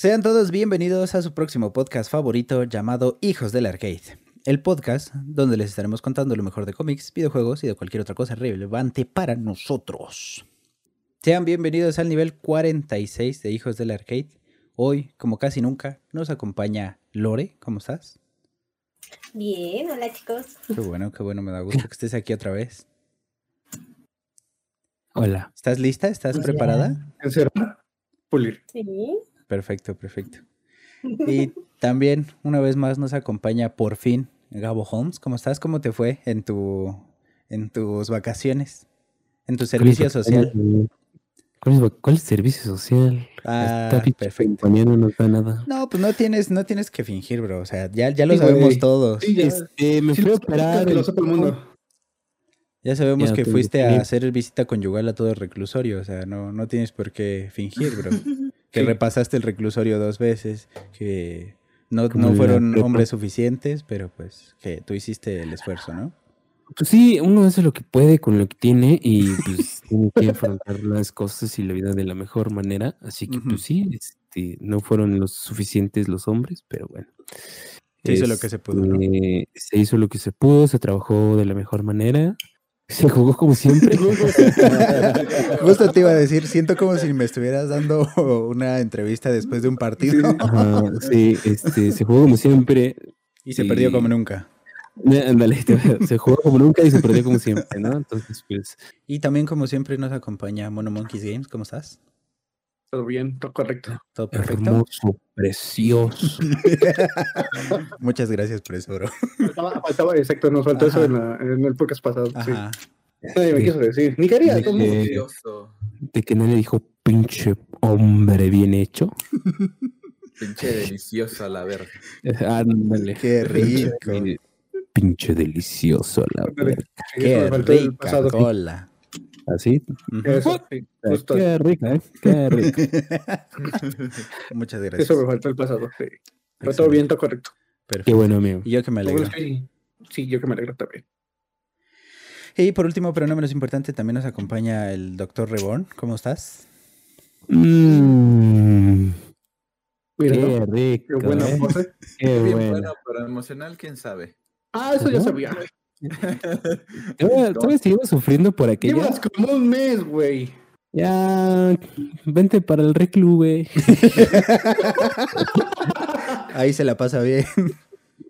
Sean todos bienvenidos a su próximo podcast favorito llamado Hijos del Arcade. El podcast donde les estaremos contando lo mejor de cómics, videojuegos y de cualquier otra cosa relevante para nosotros. Sean bienvenidos al nivel 46 de Hijos del Arcade. Hoy, como casi nunca, nos acompaña Lore. ¿Cómo estás? Bien, hola chicos. Qué bueno, qué bueno, me da gusto que estés aquí otra vez. Hola. ¿Estás lista? ¿Estás preparada? Encerrar, pulir. Sí. Perfecto, perfecto. Y también, una vez más, nos acompaña por fin Gabo Holmes. ¿Cómo estás? ¿Cómo te fue en, tu, en tus vacaciones? En tu servicio social. ¿Cuál es, cuál es servicio social? Ah, Está perfecto. no da nada. No, pues no tienes, no tienes que fingir, bro. O sea, ya, ya lo Sí, sabemos güey. todos. Sí, ya. Este, me Sí, fui a operar. Que lo el- sepa el mundo. Ya sabemos Ya que te fuiste a hacer visita conyugal a todo el reclusorio. O sea, no, no tienes por qué fingir, bro. Que Sí. repasaste el reclusorio dos veces, que no, no fueron prepa. hombres suficientes, pero pues que tú hiciste el esfuerzo, ¿no? Pues sí, uno hace lo que puede con lo que tiene y pues tiene que afrontar las cosas y la vida de la mejor manera. Así que pues sí, este, no fueron los suficientes los hombres, pero bueno. Se hizo lo que se pudo, ¿no? Este, Se hizo lo que se pudo, se trabajó de la mejor manera. Se jugó como siempre. Justo te iba a decir, siento como si me estuvieras dando una entrevista después de un partido Ajá, sí, este, se jugó como siempre. y se perdió como nunca. Ándale, se jugó como nunca y se perdió como siempre, ¿no? Entonces, pues, Y también, como siempre, nos acompaña Mono Monkeys Games. ¿Cómo estás? Todo bien, todo correcto. ¿Todo perfecto? hermoso, precioso. Muchas gracias por eso, bro. Faltaba, faltaba- exacto, nos faltó eso Ajá. en, la- en el podcast pasado. Sí. Ajá. Nadie me quiso decir. Ni quería. De que- Delicioso. De que no le dijo pinche hombre bien hecho. Pinche delicioso a la verga. Ándale. Qué rico. Pinche delicioso, la verdad. Sí, eso Qué rica cola. Así. Ujú. Eso, sí, justo. Qué rica, ¿eh? Qué rica. Muchas gracias. Eso me faltó el pasado. Sí. Pero todo bien, todo correcto. Perfecto. Qué bueno, amigo. Y yo que me alegro. sí. Yo que me alegro también. Y por último, pero no menos importante, también nos acompaña el doctor Reborn. ¿Cómo estás? Mira, Qué ¿no? rico. Qué buena ¿eh? pose. Qué Bien bueno. bueno, pero emocional, quién sabe. Ah, eso ya sabía. Todavía seguimos sufriendo por aquello. Llevas como un mes, güey. Ya, vente para el reclu, güey. Ahí se la pasa bien.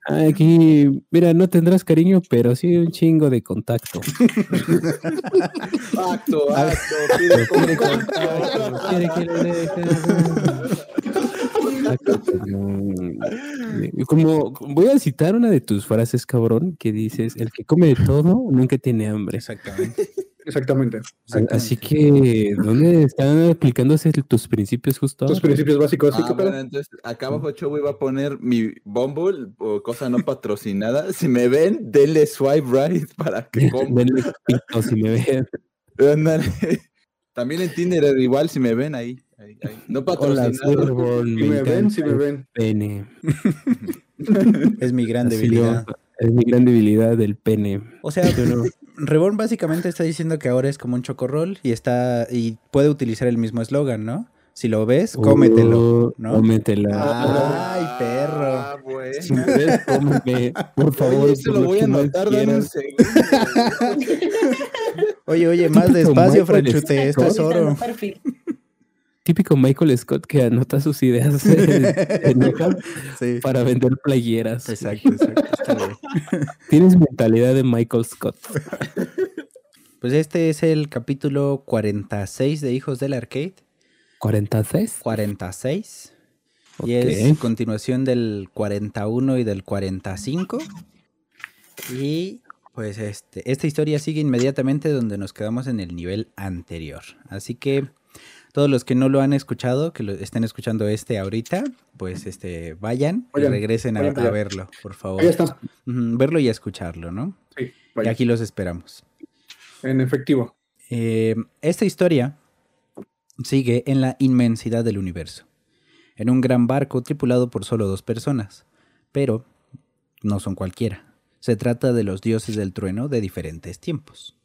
Aquí, mira, no tendrás cariño, pero sí un chingo de contacto. Acto, acto, pide Quiere contacto. quiere que le dejes. Exacto, como- voy a citar una de tus frases, cabrón, que dices, el que come de todo nunca tiene hambre. Exactamente. Exactamente. Así que, ¿dónde están aplicándose tus principios justo Tus principios básicos. ¿sí? Ah, bueno, entonces acá abajo Chobo iba a poner mi Bumble o cosa no patrocinada. Si me ven, denle swipe right para que compren. Denle pito si me ven. También en Tinder igual si me ven ahí. Ahí, ahí. No patrocinado. Si me ven, si me ven. Pene. Es mi gran debilidad. Es mi gran debilidad el pene. O sea, Pero- Reborn básicamente está diciendo que ahora es como un chocorrol y está y puede utilizar el mismo eslogan, ¿no? Si lo ves, cómetelo, Oh, ¿no? Cómetela. Ay, perro. Ah, bueno. Si me ves, cómeme, por favor. Oye, se por lo voy que a más anotar, dame un quieras. segundo. Oye, oye, más despacio, Franchute, esto es oro. Perfil. Típico Michael Scott que anota sus ideas en, en Sí. para vender playeras. Exacto, exacto. está bien. Tienes mentalidad de Michael Scott. Pues este es el capítulo 46 de Hijos del Arcade. 46. 46. Ok. Y es continuación del 41 y del 45. Y pues este, esta historia sigue inmediatamente donde nos quedamos en el nivel anterior. Así que todos los que no lo han escuchado, que lo estén escuchando este ahorita, pues este vayan y regresen a, verlo, por favor. Ahí está. Verlo y escucharlo, ¿no? Sí, Y vaya. aquí los esperamos. En efectivo. Eh, esta historia sigue en la inmensidad del universo, en un gran barco tripulado por solo dos personas, pero no son cualquiera. Se trata de los dioses del trueno de diferentes tiempos.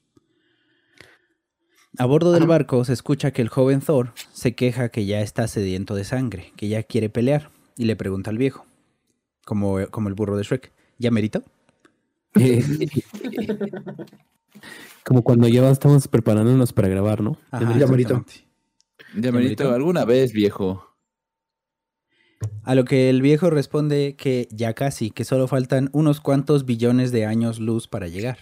A bordo del barco se escucha que el joven Thor se queja que ya está sediento de sangre, que ya quiere pelear, y le pregunta al viejo, como, como el burro de Shrek, ¿ya merito? Como cuando ya estamos preparándonos para grabar, ¿no? Ajá, Ya merito. Ya merito? alguna vez, viejo. A lo que el viejo responde que ya casi, que solo faltan unos cuantos billones de años luz para llegar.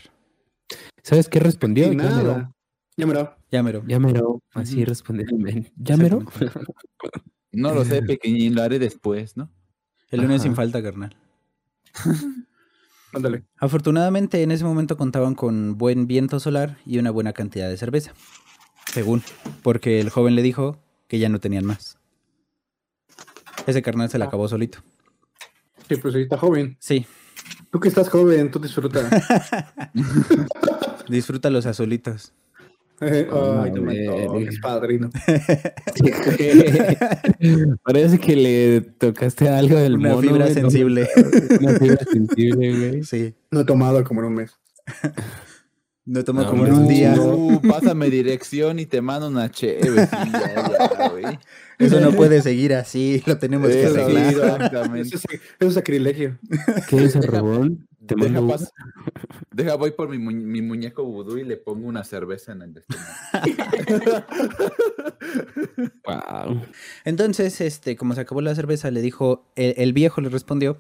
¿Sabes qué respondió? Nada. Ya mero. Ya mero. Ya mero. Así Ujú. respondió el men. ¿Ya mero? Exactamente. No lo sé, pequeñín, lo haré después, ¿no? El lunes Ajá. sin falta, carnal. Ándale. Afortunadamente en ese momento contaban con buen viento solar y una buena cantidad de cerveza. Según, porque el joven le dijo que ya no tenían más. Ese carnal se la acabó solito. Sí, pues ahí está joven. Sí, Tú que estás joven, tú disfruta. disfruta los azulitos. Ay, no me verga. toques, padrino. Parece que le tocaste algo del Una mono. fibra güey, ¿no? sensible. Una fibra sensible, güey. Sí, No he tomado como en un mes. no toma No, como en no. un día. Uh, pásame dirección y te mando una güey. Eso no puede seguir así, lo tenemos que Eso, arreglar. es, eso es sacrilegio. ¿Qué es el robón? Te Deja, mando pas- deja, voy por mi, mu- mi muñeco vudú y le pongo una cerveza en el estómago. Wow. Entonces, este, como se acabó la cerveza, le dijo, el, el viejo le respondió,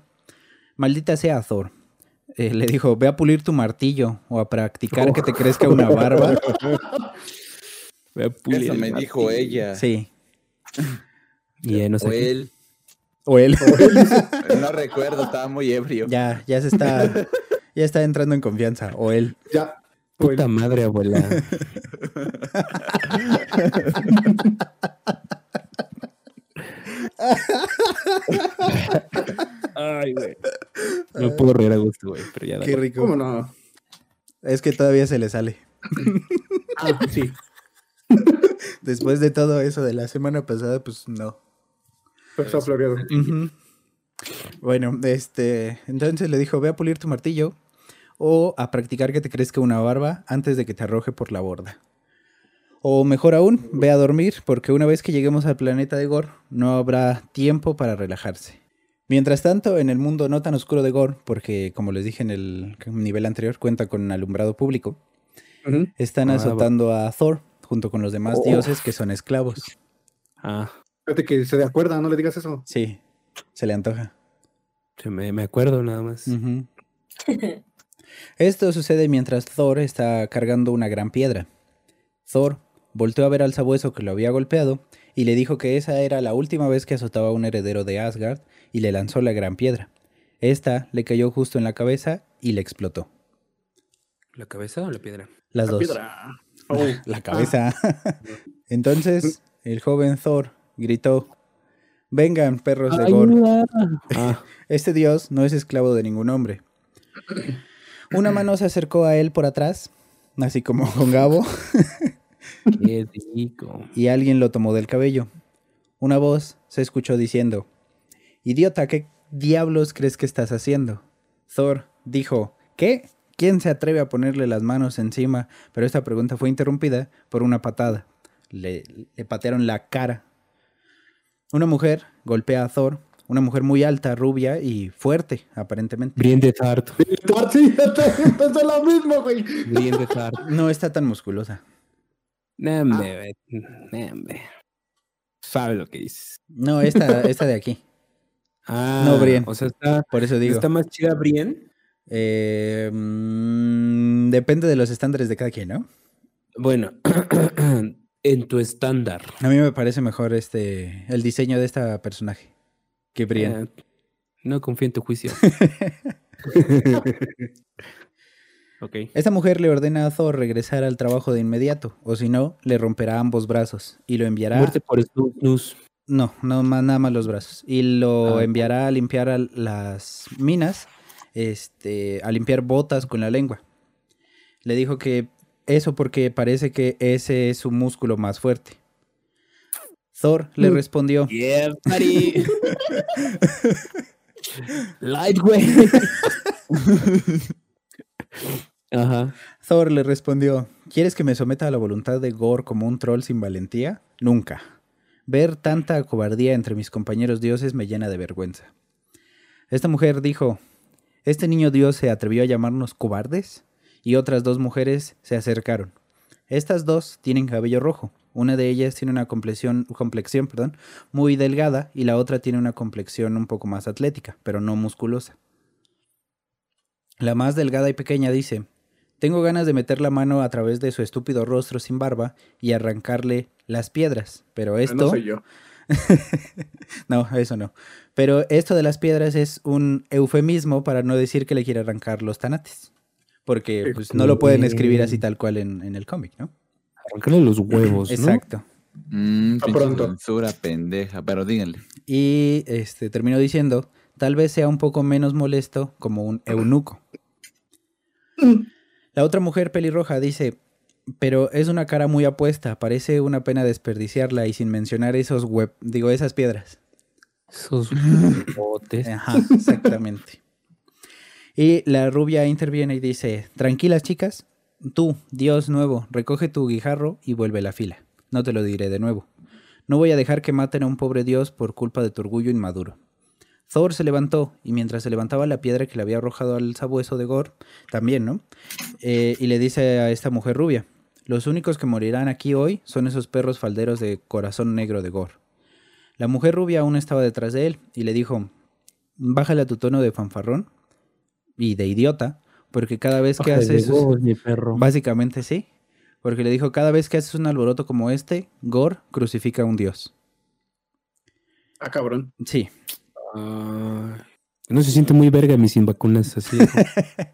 maldita sea Thor. Eh, le dijo, ve a pulir tu martillo o a practicar que te crezca una barba. Voy a pulir Eso me dijo ella. Sí. Y no sé O él. O él. No recuerdo, estaba muy ebrio. ya, ya se está, ya está entrando en confianza. O él. Ya. Puta madre, abuela. Ay, güey. No puedo reír a gusto, güey, pero ya. Qué rico. ¿Cómo no? Es que todavía se le sale. Ah, sí. Después de todo eso de la semana pasada, pues no. Pero está floreado. Ujú. Bueno, este, entonces le dijo, ve a pulir tu martillo o a practicar que te crezca una barba antes de que te arroje por la borda. O mejor aún, ve a dormir porque una vez que lleguemos al planeta de Gor no habrá tiempo para relajarse. Mientras tanto, en el mundo no tan oscuro de Gor, porque como les dije en el nivel anterior, cuenta con alumbrado público, están Ah, azotando a Thor junto con los demás Oh. dioses que son esclavos. Ah, Fíjate que se de acuerda, no le digas eso. Sí, se le antoja. se me, me acuerdo nada más. Esto sucede mientras Thor está cargando una gran piedra. Thor volteó a ver al sabueso que lo había golpeado y le dijo que esa era la última vez que azotaba a un heredero de Asgard y le lanzó la gran piedra. Esta le cayó justo en la cabeza y le explotó. ¿La cabeza o la piedra? Las La dos. piedra. Oh. La cabeza. Entonces el joven Thor gritó, vengan perros de Gor. Ah, Este dios no es esclavo de ningún hombre. Una mano se acercó a él por atrás, así como con Gabo, qué rico. y alguien lo tomó del cabello. Una voz se escuchó diciendo, Idiota, ¿qué diablos crees que estás haciendo? Thor dijo, ¿qué? ¿Quién se atreve a ponerle las manos encima? Pero esta pregunta fue interrumpida por una patada. Le, le patearon la cara. Una mujer golpea a Thor, una mujer muy alta, rubia y fuerte, aparentemente. Brienne de Tart. Sí, es lo mismo, güey. Brienne de Tart. No está tan musculosa. Nambe, güey. Nambe. Sabe lo que dices. No, esta, esta de aquí. Ah, No, Brienne. O sea, está, Por eso digo. está más chida Brienne. Eh, mm, depende de los estándares de cada quien, ¿no? Bueno, en tu estándar. A mí me parece mejor este el diseño de esta personaje que Brienne. Eh, no confío en tu juicio. ok. Esta mujer le ordena a Thor regresar al trabajo de inmediato, o si no, le romperá ambos brazos y lo enviará. Muerte por snus. No, no ma- nada más los brazos. Y lo Ah. enviará a limpiar a las minas, este, a limpiar botas con la lengua. Le dijo que eso porque parece que ese es su músculo más fuerte. Thor le Mm. respondió, Yeah, buddy. Lightweight. Ajá. Thor le respondió, ¿quieres que me someta a la voluntad de Gore como un troll sin valentía? Nunca. Ver tanta cobardía entre mis compañeros dioses me llena de vergüenza. Esta mujer dijo, ¿este niño dios se atrevió a llamarnos cobardes? Y otras dos mujeres se acercaron. Estas dos tienen cabello rojo. Una de ellas tiene una complexión, complexión perdón, muy delgada y la otra tiene una complexión un poco más atlética, pero no musculosa. La más delgada y pequeña dice, tengo ganas de meter la mano a través de su estúpido rostro sin barba y arrancarle las piedras, pero esto... No soy yo. No, eso no. Pero esto de las piedras es un eufemismo para no decir que le quiere arrancar los tanates. Porque pues, no lo pueden escribir así tal cual en, en el cómic, ¿no? Arrancarle los huevos, ¿no? Exacto. Mm, pronto. censura pendeja, pero díganle. Y este terminó diciendo, tal vez sea un poco menos molesto como un eunuco. La otra mujer pelirroja dice, pero es una cara muy apuesta, parece una pena desperdiciarla y sin mencionar esos web, digo, esas piedras. Esos botes. Ajá, exactamente. Y la rubia interviene y dice, tranquilas chicas, tú, Dios nuevo, recoge tu guijarro y vuelve a la fila. No te lo diré de nuevo. No voy a dejar que maten a un pobre Dios por culpa de tu orgullo inmaduro. Thor se levantó y mientras se levantaba la piedra que le había arrojado al sabueso de Gore, también, ¿no? Eh, y le dice a esta mujer rubia, los únicos que morirán aquí hoy son esos perros falderos de corazón negro de Gore. La mujer rubia aún estaba detrás de él y le dijo, bájale a tu tono de fanfarrón y de idiota, porque cada vez que de haces... mi perro. Básicamente sí, porque le dijo, cada vez que haces un alboroto como este, Gore crucifica a un dios. Ah, cabrón. Sí, Ah, no se siente muy verga mi sin vacunas así.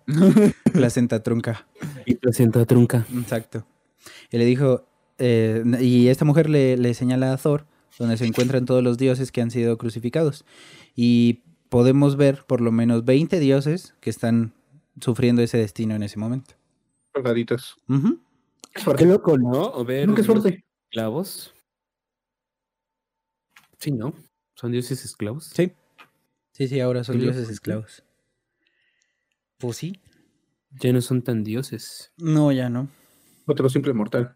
placenta trunca. y placenta trunca. Exacto. Y le dijo, eh, y esta mujer le, le señala a Thor, donde se encuentran todos los dioses que han sido crucificados. Y podemos ver por lo menos 20 dioses que están sufriendo ese destino en ese momento. Soldaditos. Ujú. Qué loco, ¿no? O ver los suerte. esclavos. Sí, ¿no? ¿Son dioses esclavos? Sí. Sí, sí, ahora son dioses esclavos. Pues sí. Ya no son tan dioses. No, ya no. Otro simple mortal.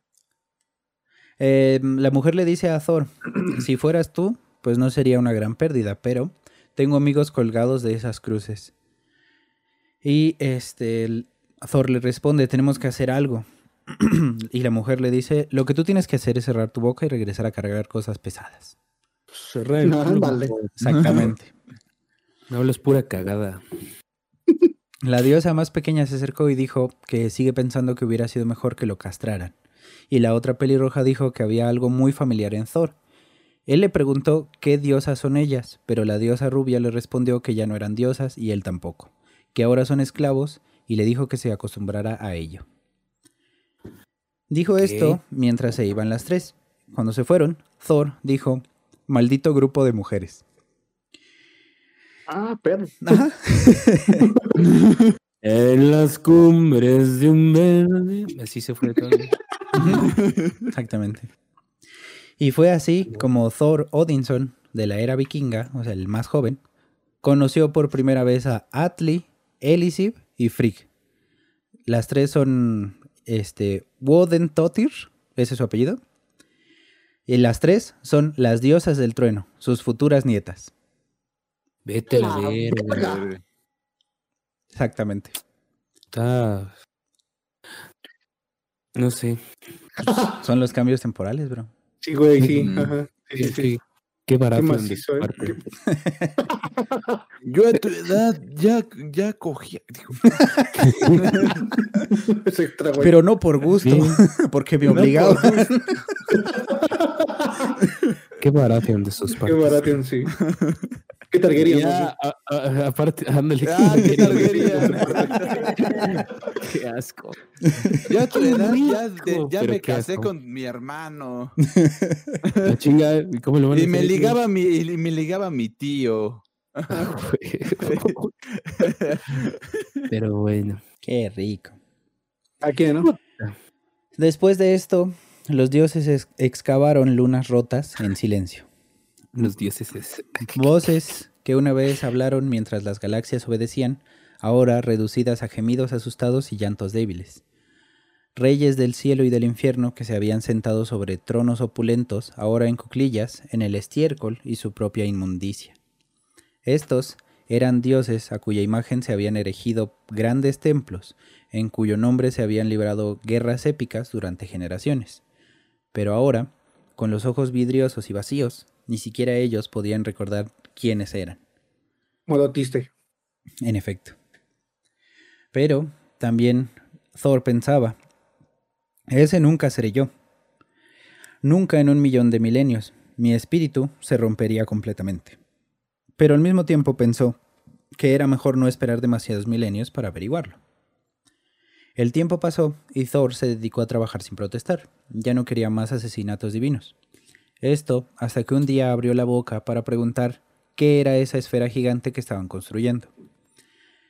Eh, la mujer le dice a Thor, si fueras tú, pues no sería una gran pérdida, pero tengo amigos colgados de esas cruces. Y este Thor le responde, tenemos que hacer algo. y la mujer le dice, lo que tú tienes que hacer es cerrar tu boca y regresar a cargar cosas pesadas. Cerrar el No, culo, vale. Exactamente. No hablas pura cagada. La diosa más pequeña se acercó y dijo que sigue pensando que hubiera sido mejor que lo castraran. Y la otra pelirroja dijo que había algo muy familiar en Thor. Él le preguntó qué diosas son ellas, pero la diosa rubia le respondió que ya no eran diosas y él tampoco, que ahora son esclavos y le dijo que se acostumbrara a ello. Dijo esto mientras se iban las tres. Cuando se fueron, Thor dijo, maldito grupo de mujeres. Ah, perro. En las cumbres de un verde. Así se fue todo. Exactamente. Y fue así como Thor Odinson, de la era vikinga, o sea, el más joven, conoció por primera vez a Atli, Elisib y Frigg. Las tres son este, Wodentotir, ese es su apellido. Y las tres son las diosas del trueno, sus futuras nietas. Vete a. Verga. Exactamente. Está. No sé. Son los cambios temporales, bro. Sí, güey, sí. Mm. Ajá. Sí, sí, sí. Qué, qué barato. Qué ¿eh? parte. Yo a tu edad ya, ya cogía. extra, güey. Pero no por gusto, Sí. porque me No obligaban. Qué barato de sus Qué partes. barato, sí. Qué targuería, Ya, a- a- aparte, ándale. Ah, qué Targaryen. Qué asco. Yo a tu edad ya, de- me casé asco. con mi hermano. La chinga, ¿y ¿cómo lo van a Y me ligaba mi, y me ligaba mi tío. Pero bueno. Qué rico. ¿A quién, no? Después de esto, los dioses ex- excavaron lunas rotas en silencio. Los dioses es. Voces que una vez hablaron mientras las galaxias obedecían, ahora reducidas a gemidos asustados y llantos débiles. Reyes del cielo y del infierno que se habían sentado sobre tronos opulentos, ahora en cuclillas, en el estiércol y su propia inmundicia. Estos eran dioses a cuya imagen se habían erigido grandes templos, en cuyo nombre se habían librado guerras épicas durante generaciones. Pero ahora, con los ojos vidriosos y vacíos, ni siquiera ellos podían recordar quiénes eran. Modo triste. En efecto. Pero también Thor pensaba, ese nunca seré yo. Nunca en un millón de milenios mi espíritu se rompería completamente. Pero al mismo tiempo pensó que era mejor no esperar demasiados milenios para averiguarlo. El tiempo pasó y Thor se dedicó a trabajar sin protestar. Ya no quería más asesinatos divinos. Esto hasta que un día abrió la boca para preguntar qué era esa esfera gigante que estaban construyendo.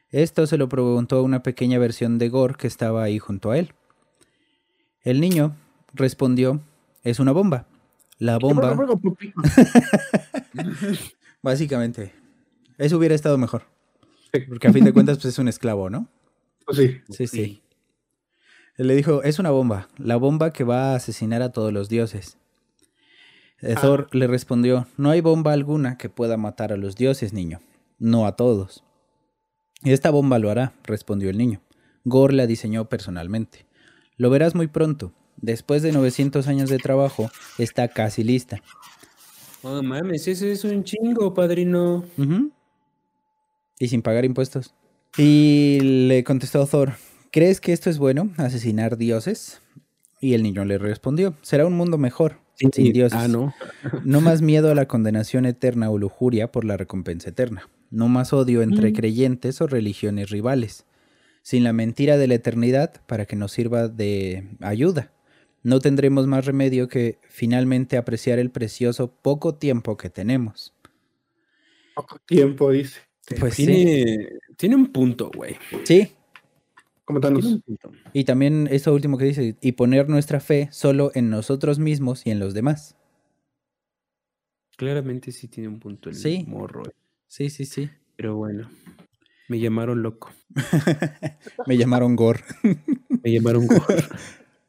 Esto se lo preguntó a una pequeña versión de Gore que estaba ahí junto a él. El niño respondió, es una bomba. La bomba... Básicamente. Eso hubiera estado mejor. Porque a fin de cuentas pues es un esclavo, ¿no? Pues sí. Sí, sí. Él le dijo, es una bomba, la bomba que va a asesinar a todos los dioses. Thor le respondió, no hay bomba alguna que pueda matar a los dioses, niño, no a todos. Esta bomba lo hará, respondió el niño. Gor la diseñó personalmente. Lo verás muy pronto. Después de 900 años de trabajo, está casi lista. Oh, mames, ese es un chingo, padrino. Y sin pagar impuestos. Y le contestó Thor, ¿crees que esto es bueno, asesinar dioses? Y el niño le respondió, será un mundo mejor, sin dioses. Ah, no. No más miedo a la condenación eterna o lujuria por la recompensa eterna. No más odio entre Mm. creyentes o religiones rivales. Sin la mentira de la eternidad para que nos sirva de ayuda. No tendremos más remedio que finalmente apreciar el precioso poco tiempo que tenemos. Poco tiempo, dice. Pues sí. tiene, tiene un punto, güey. Sí, Punto. y también esto último que dice, y poner nuestra fe solo en nosotros mismos y en los demás. Claramente sí tiene un punto el Sí. morro. eh. Sí, sí, sí. Pero bueno, me llamaron loco. Me llamaron Gore. Me llamaron gordo.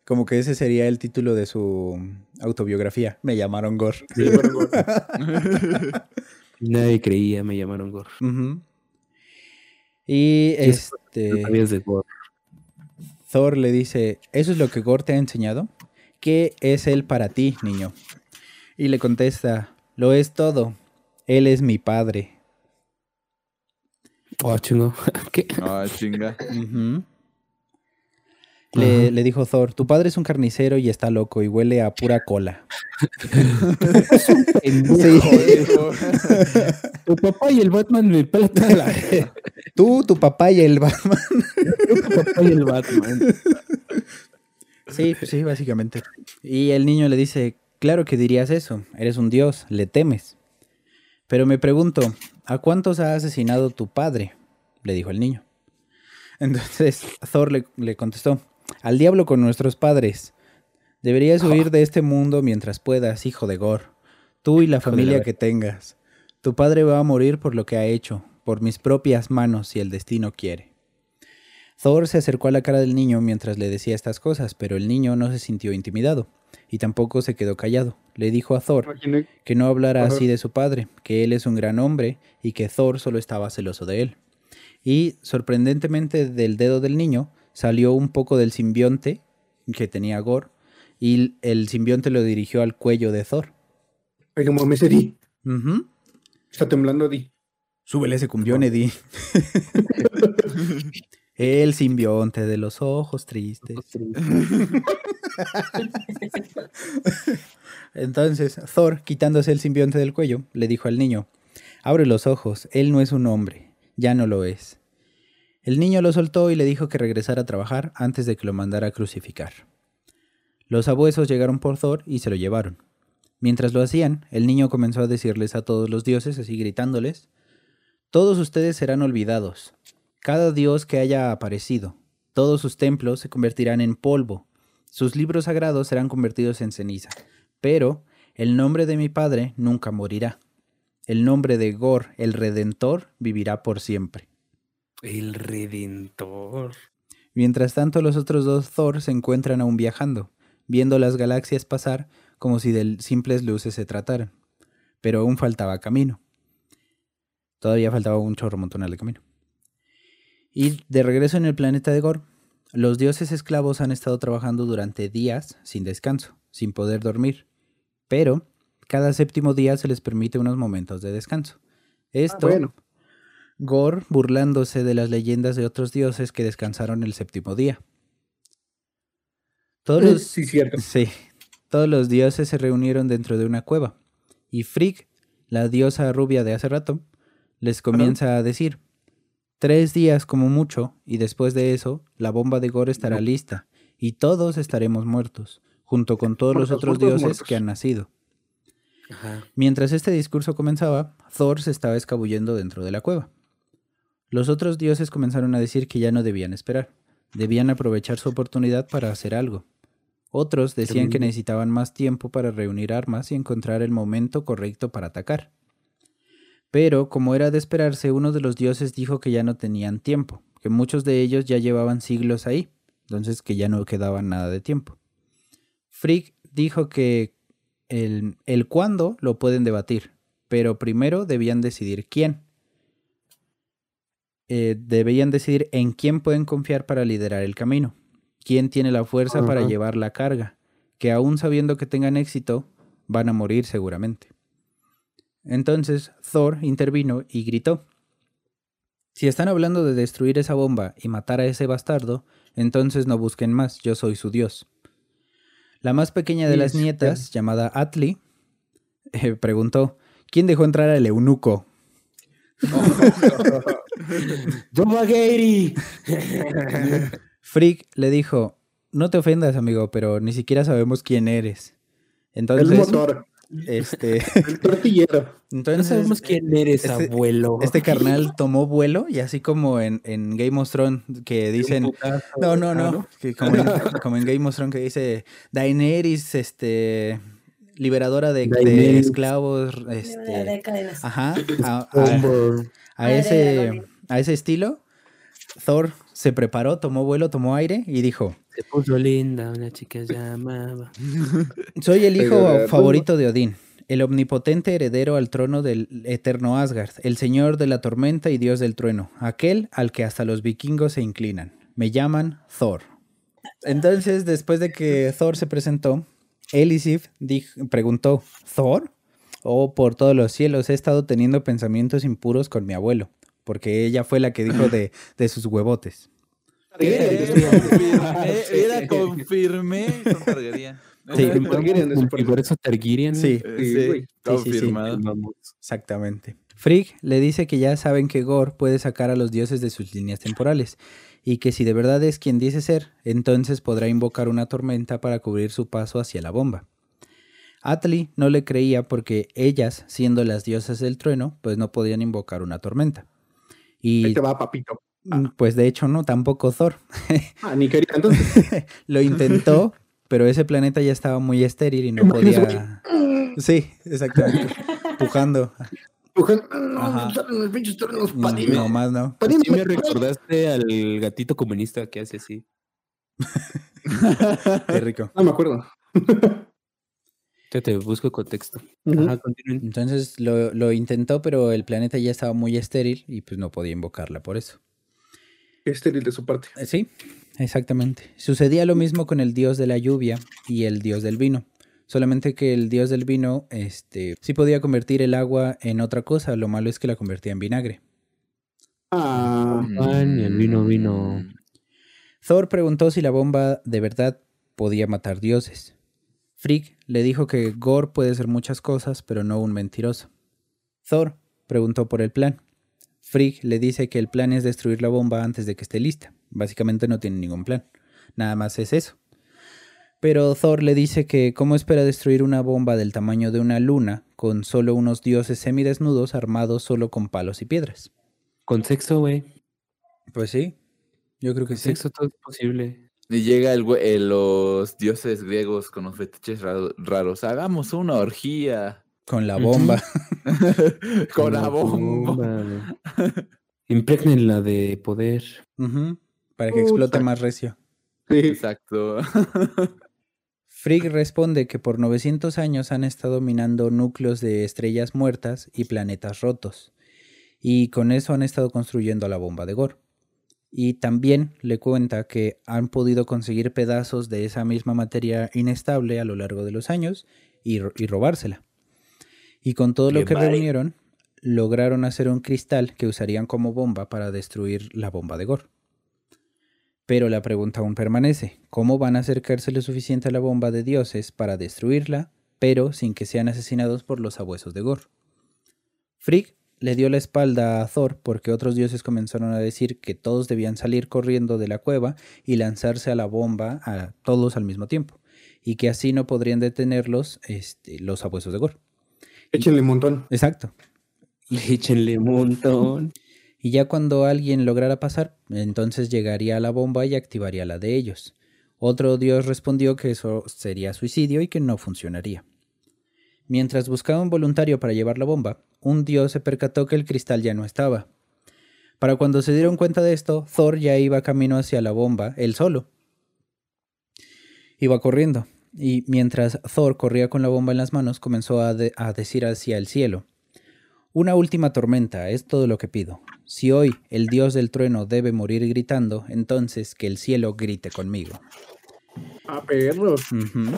Como que ese sería el título de su autobiografía. Me llamaron Gore. Sí, bueno, bueno. Nadie creía, me llamaron. Ujú. Y eso este Sabías de gordo. Thor le dice, ¿eso es lo que Gore te ha enseñado? ¿Qué es él para ti, niño? Y le contesta, lo es todo. Él es mi padre. Oh, chingo. ¿Qué? Ah, chinga. Le, le dijo Thor, tu padre es un carnicero y está loco y huele a pura cola. Pendejo. Tu papá y el Batman me platan la Tú, tu papá y el Batman. Tu papá y el Batman. Sí, pues sí, básicamente. Y el niño le dice, claro que dirías eso, eres un dios, le temes. Pero me pregunto, ¿a cuántos ha asesinado tu padre? Le dijo el niño. Entonces Thor le, le contestó, al diablo con nuestros padres. Deberías huir de este mundo mientras puedas, hijo de Gor. Tú y la familia que tengas. Tu padre va a morir por lo que ha hecho, por mis propias manos si el destino quiere. Thor se acercó a la cara del niño mientras le decía estas cosas, pero el niño no se sintió intimidado y tampoco se quedó callado. Le dijo a Thor que no hablara así de su padre, que él es un gran hombre y que Thor solo estaba celoso de él. Y sorprendentemente del dedo del niño salió un poco del simbionte que tenía Gore y el simbionte lo dirigió al cuello de Thor. Ay, no mames, Eddie. Está temblando, Eddie. Súbele ese cumbión, Eddie. el simbionte de los ojos tristes. Entonces, Thor, quitándose el simbionte del cuello, le dijo al niño, Abre los ojos, él no es un hombre, ya no lo es. El niño lo soltó y le dijo que regresara a trabajar antes de que lo mandara a crucificar. Los abuesos llegaron por Thor y se lo llevaron. Mientras lo hacían, el niño comenzó a decirles a todos los dioses, así gritándoles, Todos ustedes serán olvidados, cada dios que haya aparecido, todos sus templos se convertirán en polvo, sus libros sagrados serán convertidos en ceniza, pero el nombre de mi padre nunca morirá. El nombre de Gor, el Redentor, vivirá por siempre. El Redentor. Mientras tanto, los otros dos Thor se encuentran aún viajando, viendo las galaxias pasar como si de simples luces se trataran. Pero aún faltaba camino. Todavía faltaba un chorro montonal de camino. Y de regreso en el planeta de Gor, los dioses esclavos han estado trabajando durante días sin descanso, sin poder dormir. Pero cada séptimo día se les permite unos momentos de descanso. Esto, bueno. Gor burlándose de las leyendas de otros dioses que descansaron el séptimo día. Todos los, Sí, cierto. sí, todos los dioses se reunieron dentro de una cueva. Y Frigg, la diosa rubia de hace rato, les comienza a decir, tres días como mucho, y después de eso, la bomba de Gor estará lista, y todos estaremos muertos, junto con todos los otros muertos, dioses muertos. que han nacido. Ajá. Mientras este discurso comenzaba, Thor se estaba escabullendo dentro de la cueva. Los otros dioses comenzaron a decir que ya no debían esperar, debían aprovechar su oportunidad para hacer algo. Otros decían que necesitaban más tiempo para reunir armas y encontrar el momento correcto para atacar. Pero, como era de esperarse, uno de los dioses dijo que ya no tenían tiempo, que muchos de ellos ya llevaban siglos ahí, entonces que ya no quedaba nada de tiempo. Frigg dijo que el, el cuándo lo pueden debatir, pero primero debían decidir quién. Eh, debían decidir en quién pueden confiar para liderar el camino, quién tiene la fuerza para llevar la carga, que aún sabiendo que tengan éxito, van a morir seguramente. Entonces Thor intervino y gritó, Si están hablando de destruir esa bomba y matar a ese bastardo, entonces no busquen más, yo soy su dios. La más pequeña de las sí, nietas, llamada Atli, eh, preguntó, ¿quién dejó entrar al eunuco? ¡Domageri! Frigg le dijo, no te ofendas, amigo, pero ni siquiera sabemos quién eres. El Entonces, motor, este, el tortillero. No entonces sabemos quién eres, este- abuelo. este carnal tomó vuelo y así como en, en Game of Thrones que dicen, no, no, no, que como, en, como en Game of Thrones que dice Daenerys, este, liberadora de, esclavos, De este, ajá, a, a- Hombre. a ese, a ese estilo, Thor se preparó, tomó vuelo, tomó aire y dijo, Se puso linda, una chica llamaba. Soy el hijo Pero, favorito de Odín, el omnipotente heredero al trono del eterno Asgard, el señor de la tormenta y dios del trueno, aquel al que hasta los vikingos se inclinan. Me llaman Thor. Entonces, después de que Thor se presentó, Elisif preguntó, ¿Thor? Oh, por todos los cielos, he estado teniendo pensamientos impuros con mi abuelo, porque ella fue la que dijo de, de sus huevotes. confirmé, era confirmé con Targaryen. Sí. Multiverso Targaryen. Sí, confirmado. Exactamente. Frigg le dice que ya saben que Gore puede sacar a los dioses de sus líneas temporales y que si de verdad es quien dice ser, entonces podrá invocar una tormenta para cubrir su paso hacia la bomba. Atli no le creía porque ellas, siendo las diosas del trueno, pues no podían invocar una tormenta. Ahí Y te va, papito. mm, pues de hecho no, tampoco Thor. Ah, ni quería. Entonces, Lo intentó, pero ese planeta ya estaba muy estéril y no podía... Sí, exactamente. Pujando. Mujer, no, los Mm, patines. No más, no. Patines, Sí me recordaste al gatito comunista que hace así. Qué rico. No me acuerdo. Te, te busco contexto. Ajá, continúen. Entonces lo, lo intentó, pero el planeta ya estaba muy estéril y pues no podía invocarla por eso. Estéril de su parte. Eh, Sí, exactamente. Sucedía lo mismo con el dios de la lluvia y el dios del vino. Solamente que el dios del vino, este, sí podía convertir el agua en otra cosa. Lo malo es que la convertía en vinagre. Ah, y el vino vino. Thor preguntó si la bomba de verdad podía matar dioses. Frigg le dijo que Gore puede ser muchas cosas, pero no un mentiroso. Thor preguntó por el plan. Frigg le dice que el plan es destruir la bomba antes de que esté lista. Básicamente no tiene ningún plan. Nada más es eso. Pero Thor le dice que cómo espera destruir una bomba del tamaño de una luna con solo unos dioses semidesnudos armados solo con palos y piedras. Con sexo, güey. Pues sí, yo creo que Con sí. sexo todo es posible. Y llega el, güey- eh, los dioses griegos con los fetiches raro- raros. Hagamos una orgía Con la bomba. con la bomba. güey. Impregnenla de poder. Para que explote más recio. Sí. Exacto. Frigg responde que por 900 años han estado minando núcleos de estrellas muertas y planetas rotos. Y con eso han estado construyendo la bomba de Gore. Y también le cuenta que han podido conseguir pedazos de esa misma materia inestable a lo largo de los años y, y robársela. Y con todo lo que reunieron, lograron hacer un cristal que usarían como bomba para destruir la bomba de Gore. Pero la pregunta aún permanece, ¿cómo van a acercarse lo suficiente a la bomba de dioses para destruirla, pero sin que sean asesinados por los sabuesos de Gore? Frigg le dio la espalda a Thor porque otros dioses comenzaron a decir que todos debían salir corriendo de la cueva y lanzarse a la bomba a todos al mismo tiempo, y que así no podrían detenerlos este, los sabuesos de Gore. Échenle un montón. Exacto. Échenle un montón. Y ya cuando alguien lograra pasar, entonces llegaría a la bomba y activaría la de ellos. Otro dios respondió que eso sería suicidio y que no funcionaría. Mientras buscaba un voluntario para llevar la bomba, un dios se percató que el cristal ya no estaba. Para cuando se dieron cuenta de esto, Thor ya iba camino hacia la bomba, él solo. Iba corriendo, y mientras Thor corría con la bomba en las manos, comenzó a, a decir hacia el cielo, una última tormenta es todo lo que pido. Si hoy el dios del trueno debe morir gritando, entonces que el cielo grite conmigo. Ah, perros. Ujú.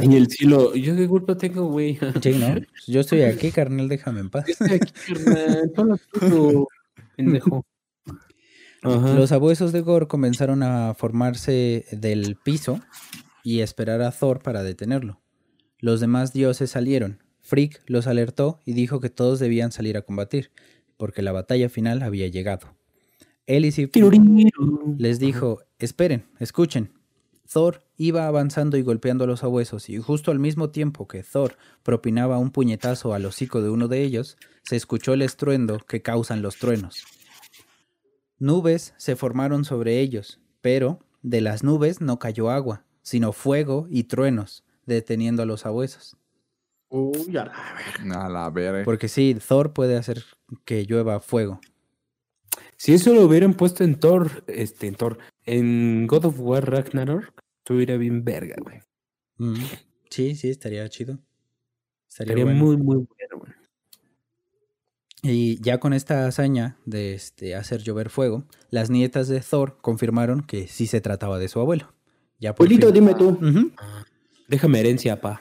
En el cielo, ¿yo qué culpa tengo, güey? Sí, ¿no? Yo estoy aquí, carnal, déjame en paz. Yo estoy aquí, carnal. Todo pendejo. Ajá. Los abuesos de Gore comenzaron a formarse del piso y esperar a Thor para detenerlo. Los demás dioses salieron. Frigg los alertó y dijo que todos debían salir a combatir, porque la batalla final había llegado. Él y les dijo, esperen, escuchen. Thor iba avanzando y golpeando a los sabuesos, y justo al mismo tiempo que Thor propinaba un puñetazo al hocico de uno de ellos, se escuchó el estruendo que causan los truenos. Nubes se formaron sobre ellos, pero de las nubes no cayó agua, sino fuego y truenos, deteniendo a los sabuesos. Uy, a la verga. A la verga. Porque sí, Thor puede hacer que llueva fuego. Si eso lo hubieran puesto en Thor, este, en Thor, en God of War Ragnarok, estuviera bien verga, güey. Mm, Sí, sí, estaría chido. Estaría, Estaría bueno. muy, muy bueno, güey. Y ya con esta hazaña de este, hacer llover fuego, las nietas de Thor confirmaron que sí se trataba de su abuelo. Ya por fin. dime tú. Ujú. Déjame herencia, pa.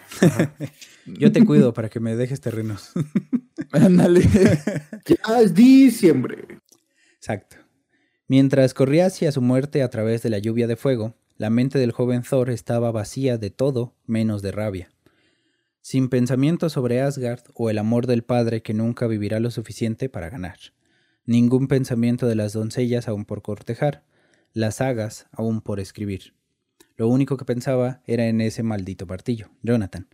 Yo te cuido para que me dejes terrenos. Ándale. Ya es diciembre. Exacto. Mientras corría hacia su muerte a través de la lluvia de fuego, la mente del joven Thor estaba vacía de todo menos de rabia. Sin pensamiento sobre Asgard o el amor del padre que nunca vivirá lo suficiente para ganar. Ningún pensamiento de las doncellas aún por cortejar, las sagas aún por escribir. Lo único que pensaba era en ese maldito martillo, Jonathan.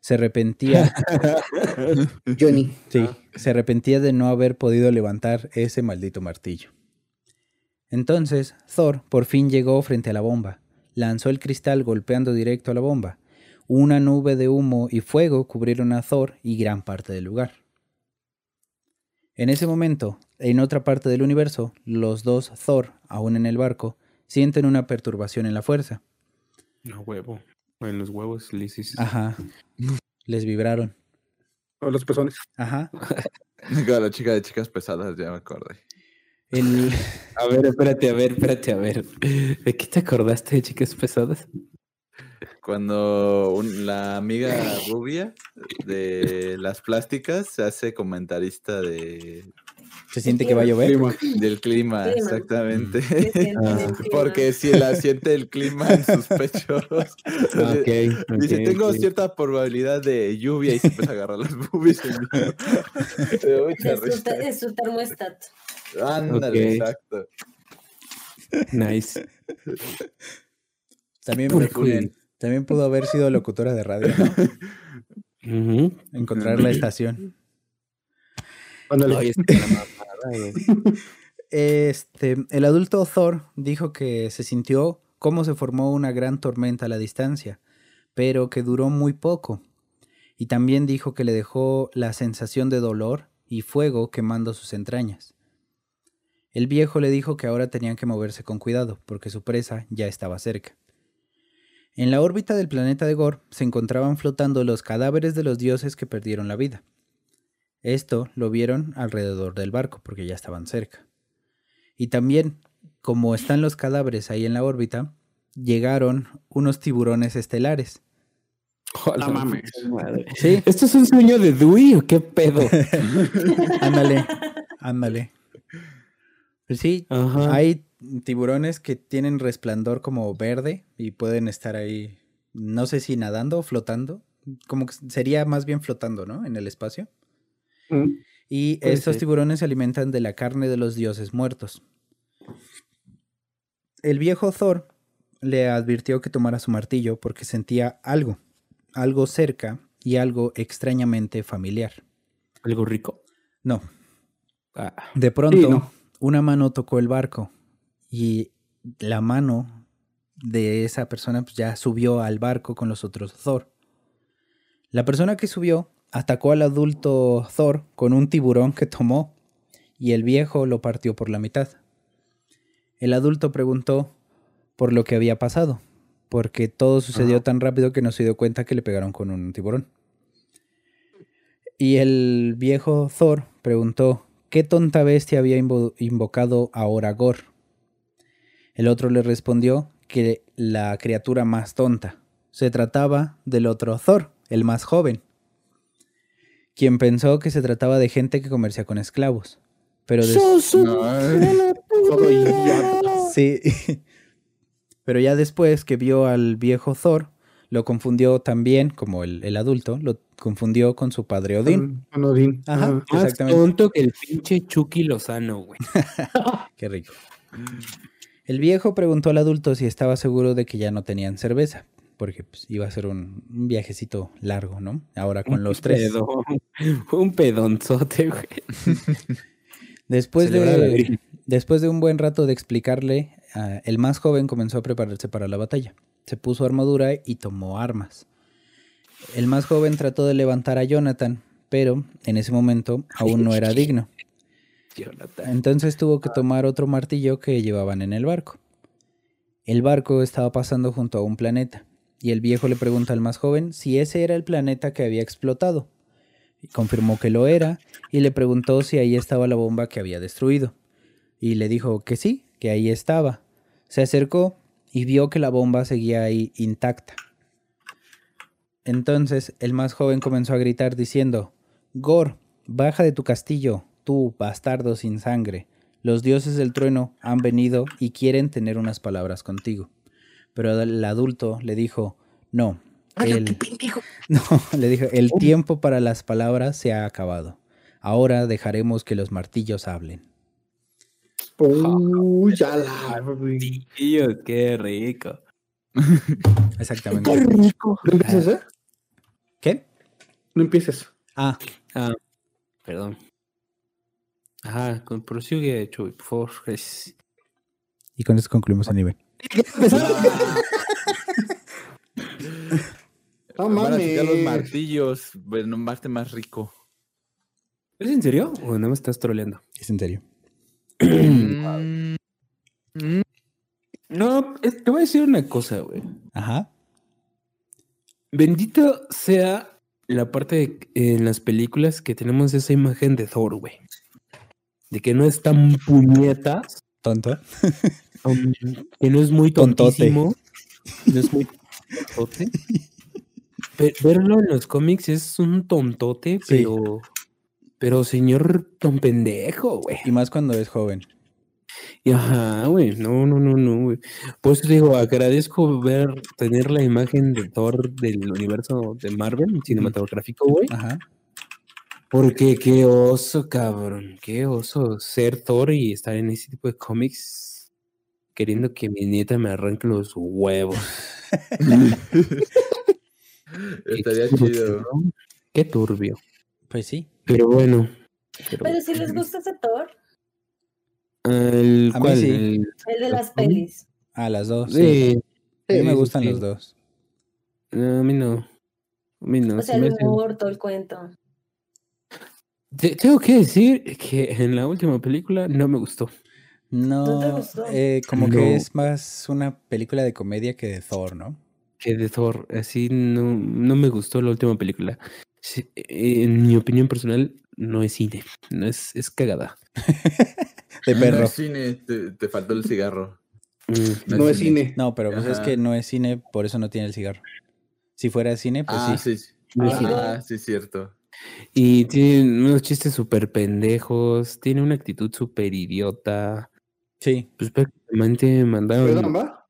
Se arrepentía, Johnny. sí, se arrepentía de no haber podido levantar ese maldito martillo. Entonces, Thor por fin llegó frente a la bomba, lanzó el cristal golpeando directo a la bomba. Una nube de humo y fuego cubrieron a Thor y gran parte del lugar. En ese momento, en otra parte del universo, los dos Thor, aún en el barco, sienten una perturbación en la fuerza. No, huevo. En los huevos lisis. Ajá. Les vibraron. O los pezones. Ajá. La chica de chicas pesadas, ya me acordé. El... A ver, espérate, a ver, espérate, a ver. ¿De qué te acordaste de chicas pesadas? Cuando un- la amiga rubia de las plásticas se hace comentarista de, ¿Se siente que va a llover? Del clima, Clima. exactamente. Ah. Porque si la siente el clima en sus pechos. Dice, Ok. Dice, tengo cierta probabilidad de lluvia y se empieza a agarrar las boobies. Es su, termostato. Ándale, exacto. Nice. También. También pudo haber sido locutora de radio. Encontrar la estación. Ándale. Este, el adulto Thor dijo que se sintió como se formó una gran tormenta a la distancia, pero que duró muy poco. Y también dijo que le dejó la sensación de dolor y fuego quemando sus entrañas. El viejo le dijo que ahora tenían que moverse con cuidado, porque su presa ya estaba cerca. En la órbita del planeta de Gor se encontraban flotando los cadáveres de los dioses que perdieron la vida. Esto lo vieron alrededor del barco, porque ya estaban cerca. Y también, como están los cadáveres ahí en la órbita, llegaron unos tiburones estelares. Hola, mames. Sí, ¿Esto es un sueño de Dewey o qué pedo? ándale, ándale. Pues sí, Ajá. hay tiburones que tienen resplandor como verde y pueden estar ahí, no sé si nadando o flotando, como que sería más bien flotando, ¿no? En el espacio. Mm. Y Puede estos ser. tiburones se alimentan de la carne de los dioses muertos. El viejo Thor le advirtió que tomara su martillo porque sentía algo, algo cerca y algo extrañamente familiar. ¿Algo rico? No, Ah, de pronto Sí, no. una mano tocó el barco y la mano de esa persona pues, ya subió al barco con los otros Thor. La persona que subió atacó al adulto Thor con un tiburón que tomó y el viejo lo partió por la mitad. El adulto preguntó por lo que había pasado, porque todo sucedió tan rápido que no se dio cuenta que le pegaron con un tiburón. Y el viejo Thor preguntó qué tonta bestia había invo- invocado ahora Gor. El otro le respondió que la criatura más tonta. Se trataba del otro Thor, el más joven, quien pensó que se trataba de gente que comercia con esclavos. Pero des- idiota. Sí. Pero ya después que vio al viejo Thor, lo confundió también, como el, el adulto, lo confundió con su padre Odín. Con Odín. Ajá. Ajá. Más Exactamente. tonto que el pinche Chucky Lozano, güey. Qué rico. El viejo preguntó al adulto si estaba seguro de que ya no tenían cerveza, porque pues, iba a ser un, un viajecito largo, ¿no? Ahora con los tres. Pedón. Un pedonzote, güey. Después de, después de un buen rato de explicarle, ah, el más joven comenzó a prepararse para la batalla. Se puso armadura y tomó armas. El más joven trató de levantar a Jonathan, pero en ese momento aún no era digno. Jonathan. Entonces tuvo que tomar otro martillo que llevaban en el barco. El barco estaba pasando junto a un planeta, y el viejo le pregunta al más joven si ese era el planeta que había explotado. Y confirmó que lo era, y le preguntó si ahí estaba la bomba que había destruido. Y le dijo que sí, que ahí estaba. Se acercó y vio que la bomba seguía ahí intacta. Entonces el más joven comenzó a gritar diciendo, Gor, baja de tu castillo, tú, bastardo sin sangre. Los dioses del trueno han venido y quieren tener unas palabras contigo. Pero el adulto le dijo, no, el, no, le dijo, el tiempo para las palabras se ha acabado. Ahora dejaremos que los martillos hablen. Uy, ya la. qué rico. Exactamente. rico. ¿No empieces, eh? ¿Qué? No empieces. Ah, Ah, perdón. Ajá, con prosigue, Chuy, por favor. Es- y con eso concluimos el nivel. No Van a sacar los mames. martillos, bueno, parte más rico. ¿Es en serio? ¿O no me estás troleando? Es en serio. No, te voy a decir una cosa, güey. Ajá. Bendito sea la parte de- en las películas que tenemos esa imagen de Thor, güey. De que no es tan puñetas, Tonto. um, que no es muy Tontote. tontísimo. No es muy tontote. Verlo en los cómics es un tontote, Sí. pero. Pero señor ton pendejo, güey. Y más cuando es joven. Y Ajá, güey. No, no, no, no, güey. Te digo, agradezco ver, tener la imagen de Thor del universo de Marvel cinematográfico, güey. Ajá. Porque qué oso, cabrón. Qué oso ser Thor y estar en ese tipo de cómics queriendo que mi nieta me arranque los huevos. Qué Estaría turbio, chido. ¿no? Qué turbio. Pues sí. Pero bueno. pero- Pero si les gusta ese Thor, ¿El A mí cuál? sí. El- el de las pelis. A las dos. Sí. Sí. A mí me gustan sí. los dos. No, a mí no. A mí no. O se sea, me el hace- humor, todo el cuento. Te- Tengo que decir que en la última película no me gustó. No, te gustó? eh, como No. que es más una película de comedia que de Thor, ¿no? Que de Thor, así no, no me gustó la última película. Sí, eh, En mi opinión personal, no es cine, no es, es cagada. De No perro. es cine, te, te faltó el cigarro. Mm, No es cine. No, pero pues es que no es cine, por eso no tiene el cigarro. Si fuera cine, pues ah, sí. sí. sí. no es cine. Ah, sí, cierto. Y tiene unos chistes súper pendejos, tiene una actitud súper idiota. Sí. Pues prácticamente mandaron. ¿Perdón, va?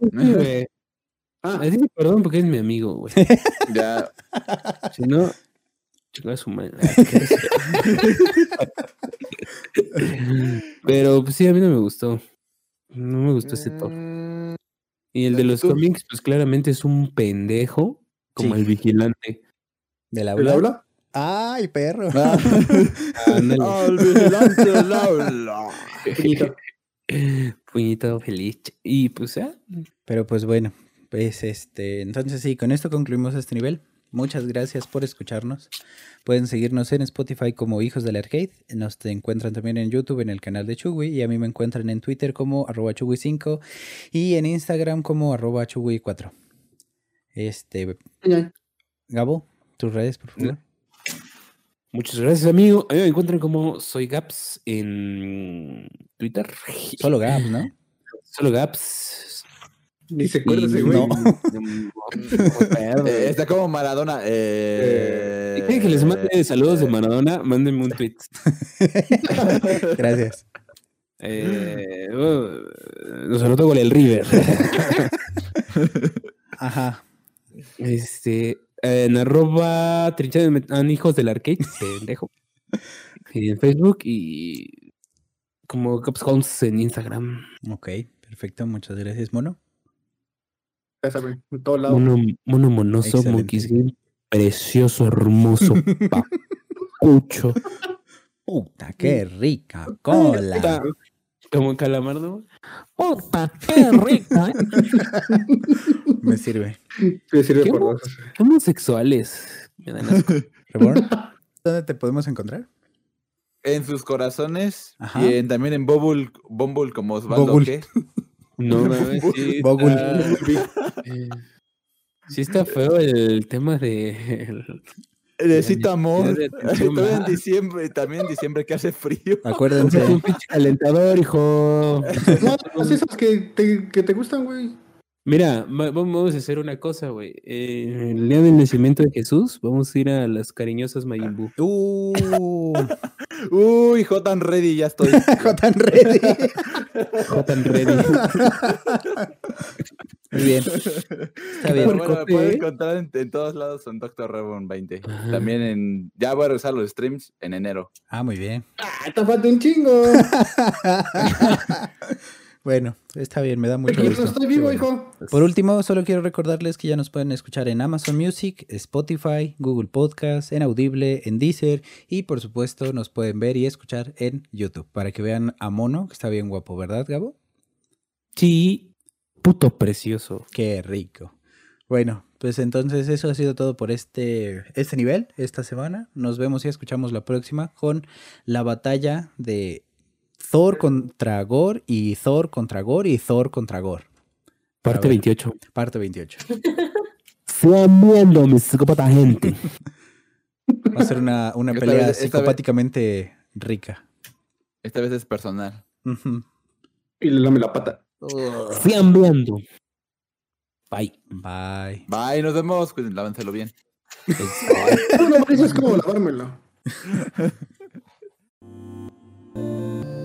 Güey. Ah, Así, perdón porque es mi amigo, güey. Ya, Si no, chinga su madre. Pero pues sí, a mí no me gustó. No me gustó ese top. Mm, Y el de los cómics, pues claramente es un pendejo, como Sí. el vigilante. ¿Del ¿el aula? ¡Ay, perro! Ah. Al vigilante. Puñito. Puñito feliz. Y pues ya. Pero pues bueno, pues este, entonces sí, con esto concluimos este nivel. Muchas gracias por escucharnos. Pueden seguirnos en Spotify como Hijos del Arcade. Nos te encuentran también en YouTube en el canal de Chugui y a mí me encuentran en Twitter como arroba Chugui5 y en Instagram como arroba Chugui4. Este. Gabo, tus redes, por favor. Muchas gracias, amigo. A mí me encuentran como Soy Gaps en Twitter. Solo Gab, ¿no? Solo Gaps. Ni se acuerda ese güey. No. Eh, está como Maradona. Eh, Si quieren que les mande saludos de Maradona, mándenme un tweet. Gracias. Eh, uh, nos anotó con el River. Ajá. Este, en arroba trinchera de met- ah, hijos del arcade, pendejo. Y en Facebook y como Caps Holmes en Instagram. Ok, perfecto. Muchas gracias, Mono. En. Mono, mono monoso. Monkeys Game, precioso, hermoso, papucho. Puta, qué rica cola. Como calamardo. Puta, qué rica. Me sirve. Sí, sirve ¿Qué por dos. Homosexuales. Me dan asco. Reborn, ¿dónde te podemos encontrar? En sus corazones Ajá. y en- también en Bubble, Bumble como Osvaldo. ¿qué? No mames, sí Bogul. está- eh, Sí está feo el tema de... Necesito amor. Todavía en diciembre, también en diciembre que hace frío. Acuérdense. un pinche calentador, hijo. No, todas esas que te, que te gustan, güey. Mira, va- vamos a hacer una cosa, güey. Eh, el día del nacimiento de Jesús, vamos a ir a las cariñosas Mayimbu. Uh, Uy, Jotan Ready, ya estoy. Jotan Ready. Jotan ready. Muy bien. Está bien. bueno, me Puercote, pueden ¿eh? encontrar en, en todos lados en Doctor Reborn 20. Ajá. También en. Ya voy a regresar los streams en enero. Ah, muy bien. Ah, te falta un chingo. Bueno, está bien, me da mucho gusto. estoy vivo, hijo. Por último, solo quiero recordarles que ya nos pueden escuchar en Amazon Music, Spotify, Google Podcast, en Audible, en Deezer y por supuesto nos pueden ver y escuchar en YouTube para que vean a Mono, que está bien guapo, ¿verdad, Gabo? Sí, puto precioso. Qué rico. Bueno, pues entonces eso ha sido todo por este, este nivel, esta semana. Nos vemos y escuchamos la próxima con la batalla de Thor contra Gore y Thor contra Gore y Thor contra Gore. Parte ver. 28. Parte 28. Sean viendo, mi psicópata gente. Va a ser una, una pelea vez- esta vez- psicopáticamente rica. Esta vez es personal. Y le lame la pata. Sigan viendo. Bye. Bye. Bye, nos vemos. Cuiden, lávenselo bien. Eso es como lavármelo.